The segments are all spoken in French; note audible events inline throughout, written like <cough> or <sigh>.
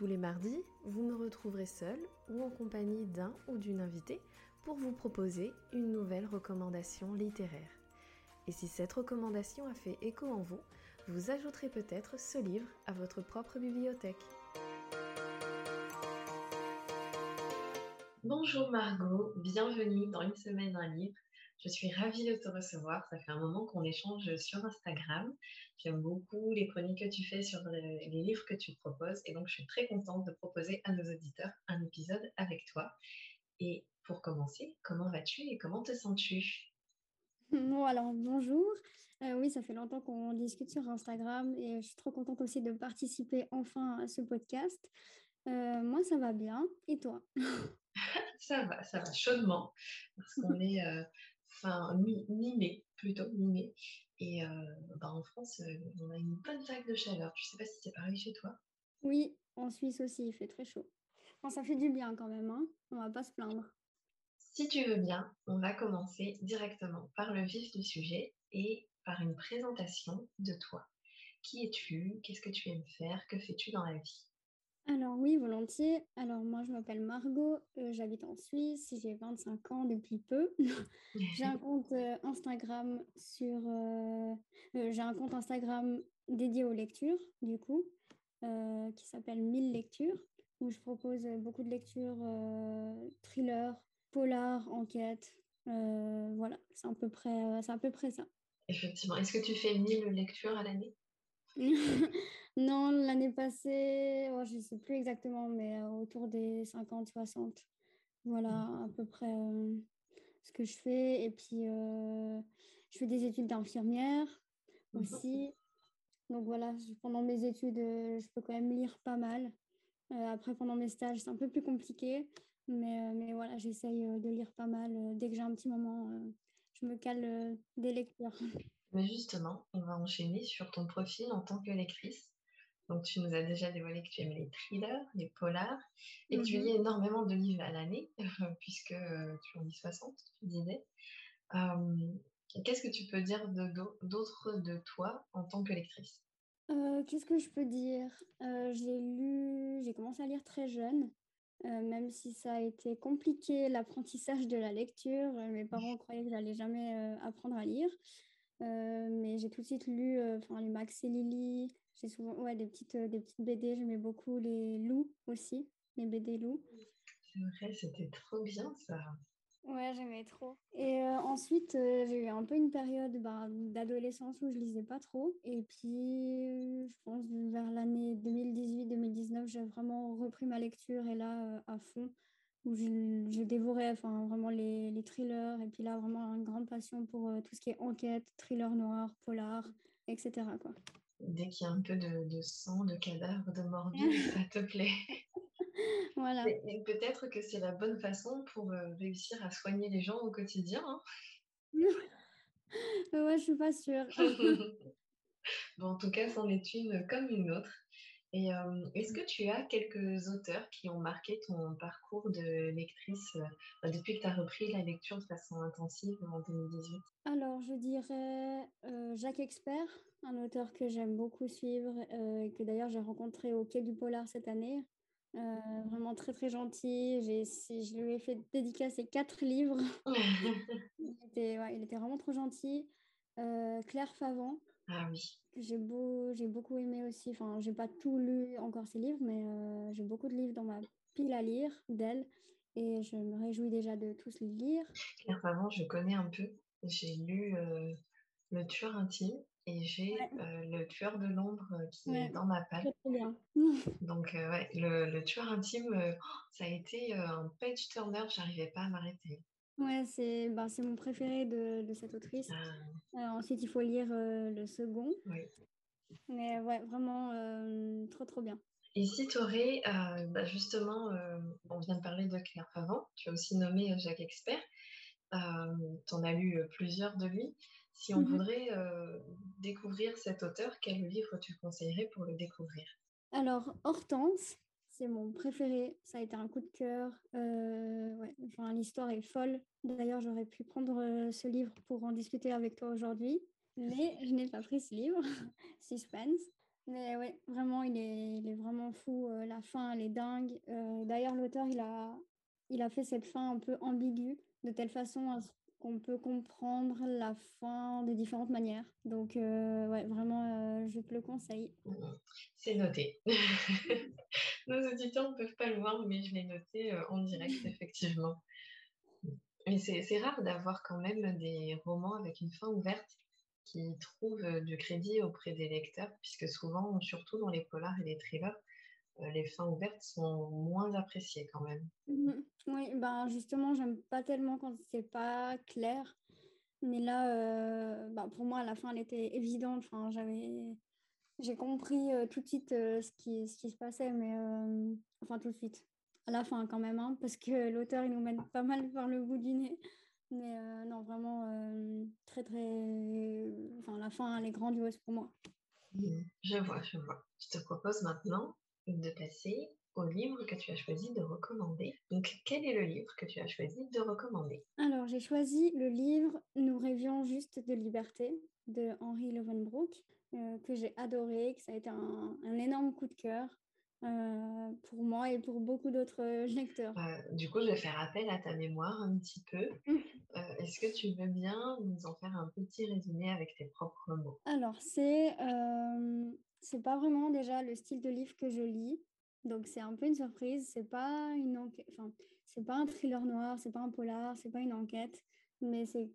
Tous les mardis, vous me retrouverez seul ou en compagnie d'un ou d'une invitée pour vous proposer une nouvelle recommandation littéraire. Et si cette recommandation a fait écho en vous, vous ajouterez peut-être ce livre à votre propre bibliothèque. Bonjour Margot, bienvenue dans Une semaine un livre. Je suis ravie de te recevoir. Ça fait un moment qu'on échange sur Instagram. J'aime beaucoup les chroniques que tu fais sur les livres que tu proposes. Et donc, je suis très contente de proposer à nos auditeurs un épisode avec toi. Et pour commencer, comment vas-tu et comment te sens-tu? <laughs> Bon, alors bonjour. Euh, oui, ça fait longtemps qu'on discute sur Instagram et je suis trop contente aussi de participer enfin à ce podcast. Euh, moi, ça va bien. Et toi? <laughs> Ça va, ça va chaudement parce qu'on <laughs> est euh, enfin mi-mai, plutôt mi-mai. Et euh, bah, en France, euh, on a une bonne vague de chaleur. Je ne sais pas si c'est pareil chez toi. Oui, en Suisse aussi, il fait très chaud. ça fait du bien quand même, hein on va pas se plaindre. Si tu veux bien, on va commencer directement par le vif du sujet et par une présentation de toi. Qui es-tu? Qu'est-ce que tu aimes faire? Que fais-tu dans la vie? Alors oui, volontiers. Alors moi, je m'appelle Margot, euh, j'habite en Suisse, j'ai 25 ans depuis peu. <laughs> j'ai un compte euh, Instagram sur... Euh, j'ai un compte Instagram dédié aux lectures, du coup, qui s'appelle 1000 lectures, où je propose beaucoup de lectures thriller, polar, enquête. voilà, c'est à, peu près, c'est à peu près ça. Effectivement. Est-ce que tu fais 1000 lectures à l'année? <laughs> non, l'année passée, oh, je ne sais plus exactement, mais euh, autour des 50, 60. Voilà, mmh. à peu près euh, ce que je fais. Et puis, euh, je fais des études d'infirmière aussi. Donc voilà, pendant mes études, je peux quand même lire pas mal. après, pendant mes stages, c'est un peu plus compliqué. Mais, mais voilà, j'essaye de lire pas mal. Dès que j'ai un petit moment, je me cale des lectures. <laughs> Mais justement, on va enchaîner sur ton profil en tant que lectrice. Donc, tu nous as déjà dévoilé que tu aimais les thrillers, les polars, et que tu lis mhm. énormément de livres à l'année, <laughs> puisque euh, tu en lis 60, tu disais. Qu'est-ce que tu peux dire d'autre de, toi en tant que lectrice? Euh, Qu'est-ce que je peux dire? Euh, J'ai lu, j'ai commencé à lire très jeune, même si ça a été compliqué l'apprentissage de la lecture. Mes parents croyaient que j'allais jamais apprendre à lire. Mais j'ai tout de suite lu les Max et Lily, j'ai souvent ouais, des, petites, euh, des petites BD, j'aimais beaucoup les loups aussi, les BD loups. C'est vrai, c'était trop bien ça. Ouais, j'aimais trop. Et euh, ensuite, euh, j'ai eu un peu une période bah, d'adolescence où je lisais pas trop. Et puis, je pense vers l'année 2018-2019, j'ai vraiment repris ma lecture et là, à fond, où je, dévorais enfin, vraiment les, les, thrillers. Et puis là, vraiment une grande passion pour tout ce qui est enquête, thriller noir, polar, etc. Quoi dès qu'il y a un peu de, sang, de cadavre, de morbide, <laughs> ça te plaît. voilà. Et, peut-être que c'est la bonne façon pour euh, réussir à soigner les gens au quotidien. Hein. <laughs> ouais, je suis pas sûre. <laughs> bon, en tout cas, c'en est une comme une autre. Et euh, est-ce que tu as quelques auteurs qui ont marqué ton parcours de lectrice euh, depuis que tu as repris la lecture de façon intensive en 2018 Alors, je dirais euh, Jacques Expert, un auteur que j'aime beaucoup suivre et que d'ailleurs j'ai rencontré au Quai du Polar cette année. vraiment très très gentil. je lui ai fait dédicacer quatre livres. <laughs> il, était, il était vraiment trop gentil. Claire Favant, ah oui. J'ai beau, j'ai beaucoup aimé aussi. Enfin, j'ai pas tout lu encore ses livres, mais euh, j'ai beaucoup de livres dans ma pile à lire d'elle. Et je me réjouis déjà de tous les lire. Claire je connais un peu. J'ai lu euh, Le Tueur intime et j'ai euh, Le Tueur de l'ombre qui est dans ma palle. Bien. <laughs> Donc, ouais, le, le, Tueur intime, ça a été un page turner. J'arrivais pas à m'arrêter. Ouais, c'est bah, mon préféré de, de cette autrice. Ah. Euh, ensuite, il faut lire euh, le second. Oui. Mais ouais, vraiment euh, trop, trop bien. Et si tu aurais, euh, bah, justement, euh, on vient de parler de Claire avant, tu as aussi nommé Jacques Expert, tu en as lu plusieurs de lui. Si on Mmh voudrait découvrir cet auteur, quel livre tu conseillerais pour le découvrir? Alors, Hortense, c'est mon préféré. Ça a été un coup de cœur. ouais, enfin, l'histoire est folle. D'ailleurs, j'aurais pu prendre ce livre pour en discuter avec toi aujourd'hui, mais je n'ai pas pris ce livre. <laughs> Suspense. Mais ouais, vraiment, il est, vraiment fou. la fin, elle est dingue. D'ailleurs, l'auteur, il a, il a fait cette fin un peu ambiguë, de telle façon à ce qu'on peut comprendre la fin de différentes manières. Donc, euh, ouais, vraiment, euh, je te le conseille. C'est noté. <laughs> Nos auditeurs ne peuvent pas le voir, mais je l'ai noté euh, en direct, <laughs> effectivement. Mais c'est rare d'avoir quand même des romans avec une fin ouverte qui trouvent du crédit auprès des lecteurs, puisque souvent, surtout dans les polars et les thrillers, les fins ouvertes sont moins appréciées quand même. Mmh oui, ben justement, j'aime pas tellement quand c'est pas clair. Mais là, euh, bah, pour moi, la fin, elle était évidente. Enfin, j'avais, j'ai compris euh, tout de suite ce, qui, ce qui se passait, mais enfin tout de suite. À la fin, quand même, hein, parce que <laughs> l'auteur, il nous mène pas mal par le bout du nez. Mais non, vraiment, très, très. Enfin, la fin, elle est grandiose pour moi. Je vois, je vois. Je te propose maintenant de passer au livre que tu as choisi de recommander. Donc, quel est le livre que tu as choisi de recommander? Alors, j'ai choisi le livre Nous rêvions juste de liberté de Henri Levenbrook, euh, que j'ai adoré, que ça a été un, énorme coup de cœur. Euh, pour moi et pour beaucoup d'autres <laughs> lecteurs. Euh, du coup, je vais faire appel à ta mémoire un petit peu. <laughs> Est-ce que tu veux bien nous en faire un petit résumé avec tes propres mots? Alors, c'est c'est pas vraiment déjà le style de livre que je lis. Donc c'est un peu une surprise. C'est pas une enquête, enfin, c'est pas un thriller noir, c'est pas un polar, c'est pas une enquête, mais c'est,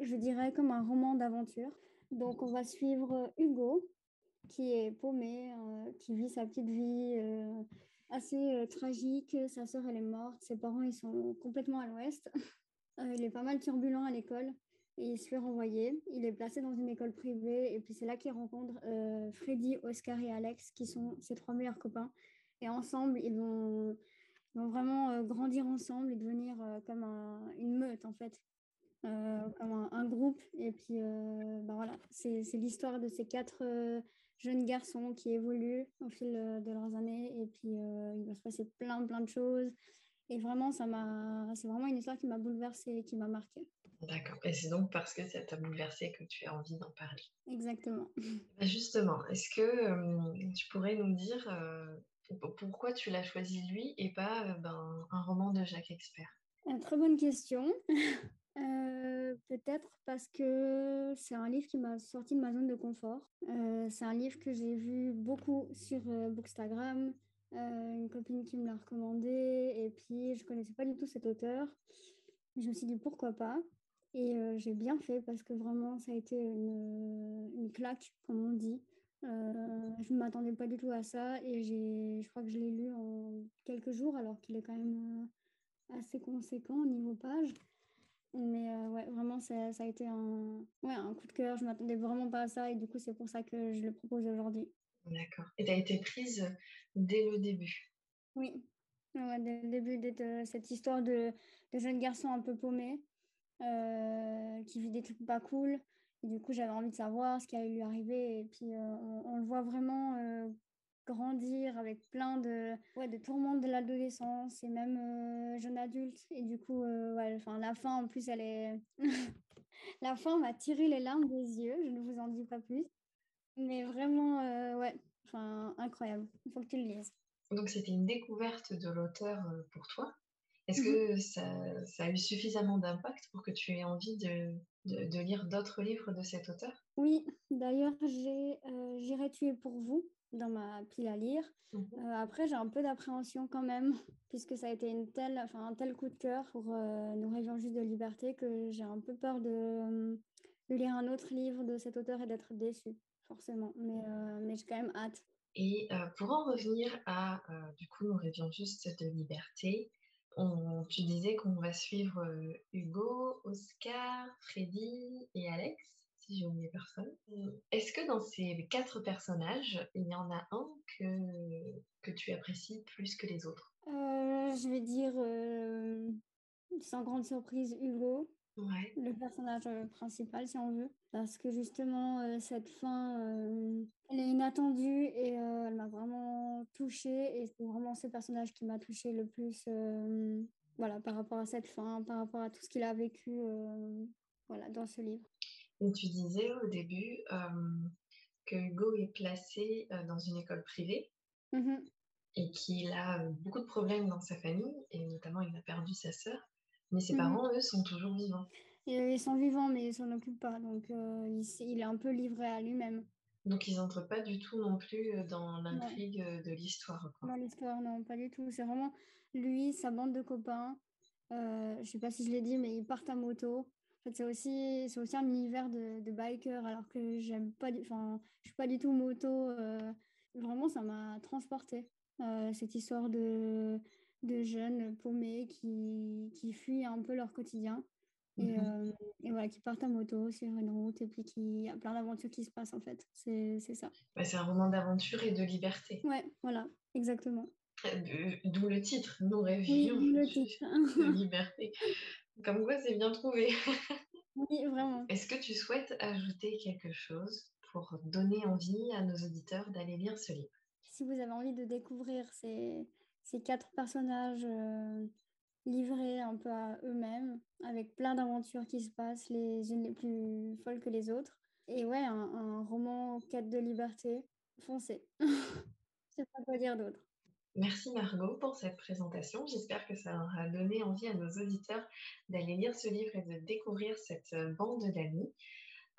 je dirais, comme un roman d'aventure. Donc on va suivre Hugo, qui est paumé, euh, qui vit sa petite vie euh, assez euh, tragique. Sa sœur, elle est morte. Ses parents, ils sont complètement à l'ouest. <laughs> il est pas mal turbulent à l'école il se fait renvoyer. Il est placé dans une école privée et puis c'est là qu'il rencontre euh, Freddy, Oscar et Alex qui sont ses trois meilleurs copains. Et ensemble, ils vont, vraiment euh, grandir ensemble et devenir euh, comme une meute en fait, comme un, groupe. Et puis ben voilà, c'est l'histoire de ces quatre jeunes garçons qui évoluent au fil de leurs années et puis il va se passer plein plein de choses. Et vraiment, ça m'a, c'est vraiment une histoire qui m'a bouleversée et qui m'a marquée. D'accord. Et c'est donc parce que ça t'a bouleversé que tu as envie d'en parler. Exactement. Bah, justement, est-ce que tu pourrais nous dire pourquoi tu l'as choisi lui et pas ben, un roman de Jacques Expert? Une Très bonne question. <laughs> Peut-être parce que c'est un livre qui m'a sorti de ma zone de confort. c'est un livre que j'ai vu beaucoup sur Bookstagram, une copine qui me l'a recommandé, et puis je connaissais pas du tout cet auteur. Je me suis dit pourquoi pas. Et j'ai bien fait parce que vraiment, ça a été une, une claque, comme on dit. je ne m'attendais pas du tout à ça et je crois que je l'ai lu en quelques jours alors qu'il est quand même assez conséquent au niveau page. Mais ouais, vraiment, ça, ça, a été un, ouais, un coup de cœur. Je ne m'attendais vraiment pas à ça et du coup, c'est pour ça que je le propose aujourd'hui. D'accord. Et tu as été prise dès le début Oui, dès le début, dès cette histoire de, de jeune garçon un peu paumé euh, qui vit des trucs pas cool. Et du coup, j'avais envie de savoir ce qui allait lui arriver. Et puis, euh, on, le voit vraiment euh, grandir avec plein de, ouais, de tourments de l'adolescence et même jeune adulte. Et du coup, la fin, en plus, elle est... <laughs> la fin m'a tiré les larmes des yeux. Je ne vous en dis pas plus. Mais vraiment, ouais, enfin, incroyable. Il faut que tu le lises. Donc, c'était une découverte de l'auteur pour toi est-ce mmh que ça, a eu suffisamment d'impact pour que tu aies envie de, de, lire d'autres livres de cet auteur? Oui, d'ailleurs, j'ai euh, J'irai tuer pour vous dans ma pile à lire. Mmh euh, après, j'ai un peu d'appréhension quand même, <laughs> puisque ça a été une telle, enfin, un tel coup de cœur pour euh, Nous rêvions juste de liberté que j'ai un peu peur de, lire un autre livre de cet auteur et d'être déçue, forcément. Mais, mais j'ai quand même hâte. Et pour en revenir à, du coup, Nous rêvions juste de liberté, tu disais qu'on va suivre Hugo, Oscar, Freddy et Alex, si j'ai oublié personne. Est-ce que dans ces quatre personnages, il y en a un que, que tu apprécies plus que les autres? Je vais dire, sans grande surprise, Hugo. Le personnage euh, principal, si on veut. Parce que justement, euh, cette fin, euh, elle est inattendue et elle m'a vraiment touchée. Et c'est vraiment ce personnage qui m'a touchée le plus voilà, par rapport à cette fin, par rapport à tout ce qu'il a vécu voilà, dans ce livre. Et tu disais au début que Hugo est placé dans une école privée. Mmh et qu'il a beaucoup de problèmes dans sa famille, et notamment il a perdu sa sœur. Mais ses mmh parents, eux, sont toujours vivants. Ils sont vivants, mais ils s'en occupent pas. Donc, euh, il, est un peu livré à lui-même. Donc, ils n'entrent pas du tout non plus euh, dans l'intrigue euh, de l'histoire. Dans l'histoire, non, pas du tout. C'est vraiment lui, sa bande de copains. Euh, je sais pas si je l'ai dit, mais ils partent à moto. En fait, c'est aussi, c'est aussi un univers de, de biker, alors que j'aime pas, enfin, je suis pas du tout moto. vraiment, ça m'a transporté cette histoire de de jeunes paumés qui, qui fuient un peu leur quotidien. Et, mmh euh, et, voilà, qui partent à moto sur une route et puis qui y a plein d'aventures qui se passent en fait. C'est ça. c'est un roman d'aventure et de liberté. Ouais, voilà, exactement. D'où le titre, Nous rêvions oui, le titre. <laughs> de liberté. Comme quoi, c'est bien trouvé. <laughs> oui, vraiment. Est-ce que tu souhaites ajouter quelque chose pour donner envie à nos auditeurs d'aller lire ce livre? Si vous avez envie de découvrir ces, ces quatre personnages euh, livrés un peu à eux-mêmes, avec plein d'aventures qui se passent, les unes les plus folles que les autres. Et ouais, un, roman quête de liberté, foncé. <laughs> Je sais pas quoi dire d'autre. Merci Margot pour cette présentation. J'espère que ça aura donné envie à nos auditeurs d'aller lire ce livre et de découvrir cette euh, bande d'amis.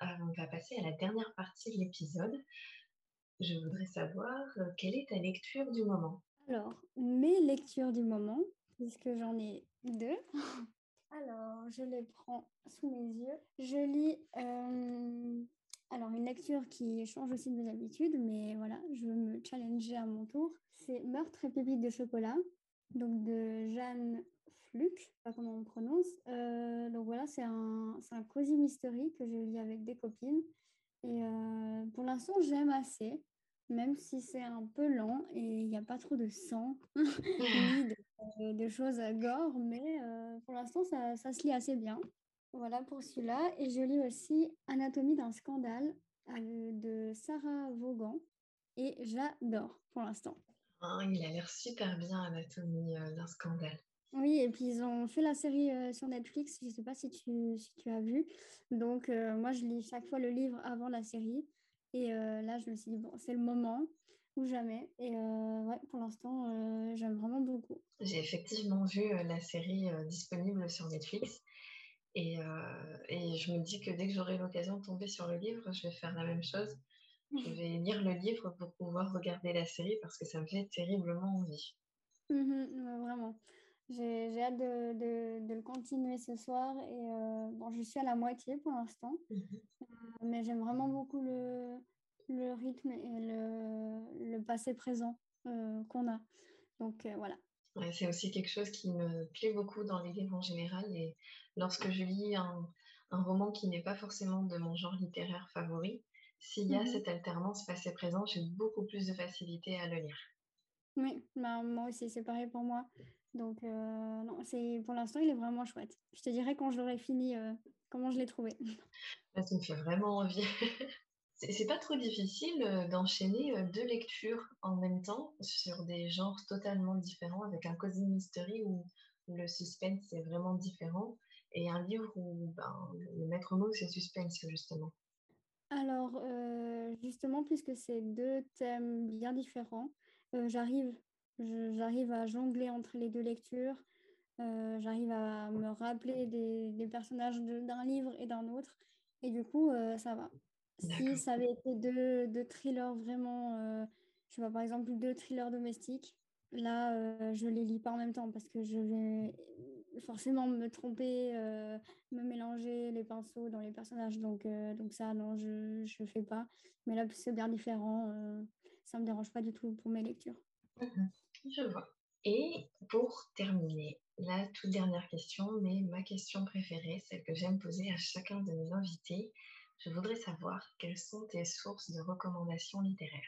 Euh, on va passer à la dernière partie de l'épisode. Je voudrais savoir quelle est ta lecture du moment? Alors, mes lectures du moment, puisque j'en ai deux. <laughs> Alors, je les prends sous mes yeux. Je lis euh, alors une lecture qui change aussi de mes habitudes, mais voilà, je veux me challenger à mon tour. C'est Meurtre et pépites de chocolat, donc de Jeanne sais pas comment on prononce. Euh, donc voilà, c'est un, un cosy mystery que je lis avec des copines. Et euh, pour l'instant, j'aime assez même si c'est un peu lent et il n'y a pas trop de sang <laughs> <laughs> ni de, de, choses gore, mais euh, pour l'instant, ça, ça, se lit assez bien. Voilà pour celui-là. Et je lis aussi Anatomie d'un scandale euh, de Sarah Vaughan et j'adore pour l'instant. Oh, il a l'air super bien, Anatomie euh, d'un scandale. Oui, et puis ils ont fait la série sur Netflix, je ne sais pas si tu, si tu as vu. Donc moi, je lis chaque fois le livre avant la série. Et euh, là, je me suis dit, bon, c'est le moment ou jamais. Et euh, ouais, pour l'instant, euh, j'aime vraiment beaucoup. J'ai effectivement vu la série disponible sur Netflix. Et, et, je me dis que dès que j'aurai l'occasion de tomber sur le livre, je vais faire la même chose. Je <laughs> vais lire le livre pour pouvoir regarder la série parce que ça me fait terriblement envie. Mmh vraiment. J'ai hâte de, de, de, le continuer ce soir et bon, je suis à la moitié pour l'instant. Mmh mais j'aime vraiment beaucoup le, le rythme et le, le passé présent euh, qu'on a. Donc euh, voilà. c'est aussi quelque chose qui me plaît beaucoup dans les livres en général. Et lorsque je lis un, un roman qui n'est pas forcément de mon genre littéraire favori, s'il y a mmh cette alternance passé-présent, j'ai beaucoup plus de facilité à le lire. Oui, bah, moi aussi, c'est pareil pour moi. Donc, euh, non, c'est pour l'instant, il est vraiment chouette. Je te dirai quand je l'aurai fini comment je l'ai trouvé. <laughs> ça me fait vraiment envie. <laughs> C'est pas trop difficile euh, d'enchaîner euh, deux lectures en même temps sur des genres totalement différents, avec un cozy mystery où, le suspense est vraiment différent et un livre où ben, le maître mot c'est suspense justement. Alors euh, justement puisque c'est deux thèmes bien différents, j'arrive j'arrive à jongler entre les deux lectures, j'arrive à me rappeler des, des personnages d'un livre et d'un autre et du coup ça va. Si ça avait été deux, deux thrillers vraiment, euh, je vois par exemple deux thrillers domestiques, là euh, je les lis pas en même temps parce que je vais forcément me tromper, euh, me mélanger les pinceaux dans les personnages. Donc, donc ça, non, je ne fais pas. Mais là, c'est bien différent. ça ne me dérange pas du tout pour mes lectures. Je vois. Et pour terminer, la toute dernière question, mais ma question préférée, celle que j'aime poser à chacun de mes invités, je voudrais savoir quelles sont tes sources de recommandations littéraires.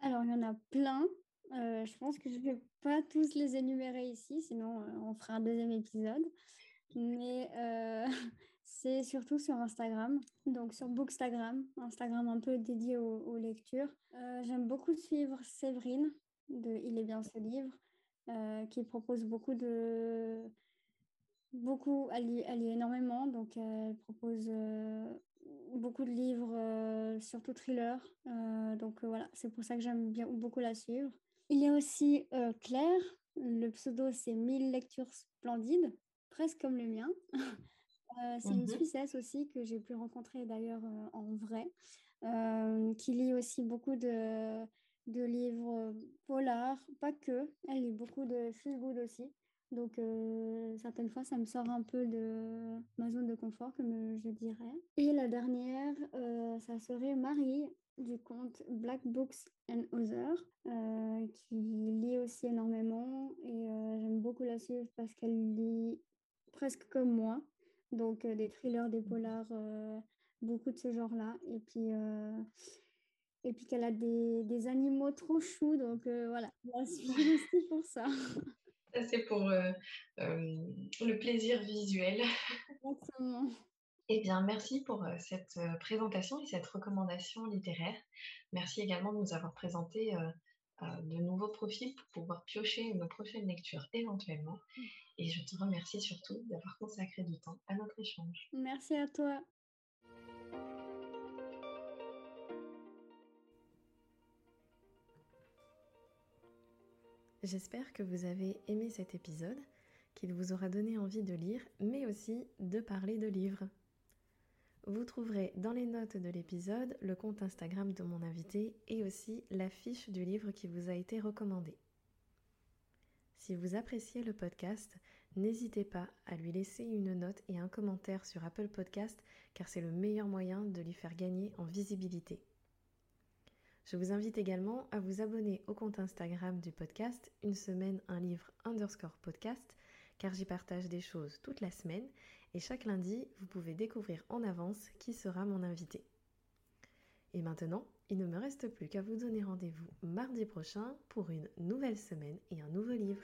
Alors, il y en a plein. Euh, je pense que je ne vais pas tous les énumérer ici, sinon euh, on fera un deuxième épisode. Mais euh, <laughs> c'est surtout sur Instagram, donc sur Bookstagram, Instagram un peu dédié aux, lectures. J'aime beaucoup suivre Séverine de Il est bien ce livre, qui propose beaucoup de... Beaucoup, elle lit, elle lit énormément, donc elle propose beaucoup de livres, surtout thrillers. donc voilà, c'est pour ça que j'aime bien beaucoup la suivre. Il y a aussi euh, Claire, le pseudo c'est Mille lectures splendides, presque comme le mien. <laughs> Euh, c'est une mmh Suissesse aussi que j'ai pu rencontrer d'ailleurs euh, en vrai, qui lit aussi beaucoup de, de livres polars, pas que, elle lit beaucoup de feel good aussi. Donc, certaines fois, ça me sort un peu de ma zone de confort, comme je dirais. Et la dernière, ça serait Marie, du compte Black Books and Other, euh, qui lit aussi énormément et euh, j'aime beaucoup la suivre parce qu'elle lit presque comme moi, donc euh, des thrillers, des polars, beaucoup de ce genre-là. Et puis, et puis qu'elle a des, des, animaux trop choux, donc voilà, je la suis aussi pour ça. C'est pour le plaisir visuel. Exactement. Eh bien, merci pour cette présentation et cette recommandation littéraire. Merci également de nous avoir présenté de nouveaux profils pour pouvoir piocher une prochaine lecture éventuellement. Mmh. Et je te remercie surtout d'avoir consacré du temps à notre échange. Merci à toi. J'espère que vous avez aimé cet épisode, qu'il vous aura donné envie de lire, mais aussi de parler de livres. Vous trouverez dans les notes de l'épisode le compte Instagram de mon invité et aussi la fiche du livre qui vous a été recommandé. Si vous appréciez le podcast, n'hésitez pas à lui laisser une note et un commentaire sur Apple Podcast car c'est le meilleur moyen de lui faire gagner en visibilité. Je vous invite également à vous abonner au compte Instagram du podcast Une semaine un livre underscore podcast car j'y partage des choses toute la semaine et chaque lundi, vous pouvez découvrir en avance qui sera mon invité. Et maintenant, il ne me reste plus qu'à vous donner rendez-vous mardi prochain pour une nouvelle semaine et un nouveau livre.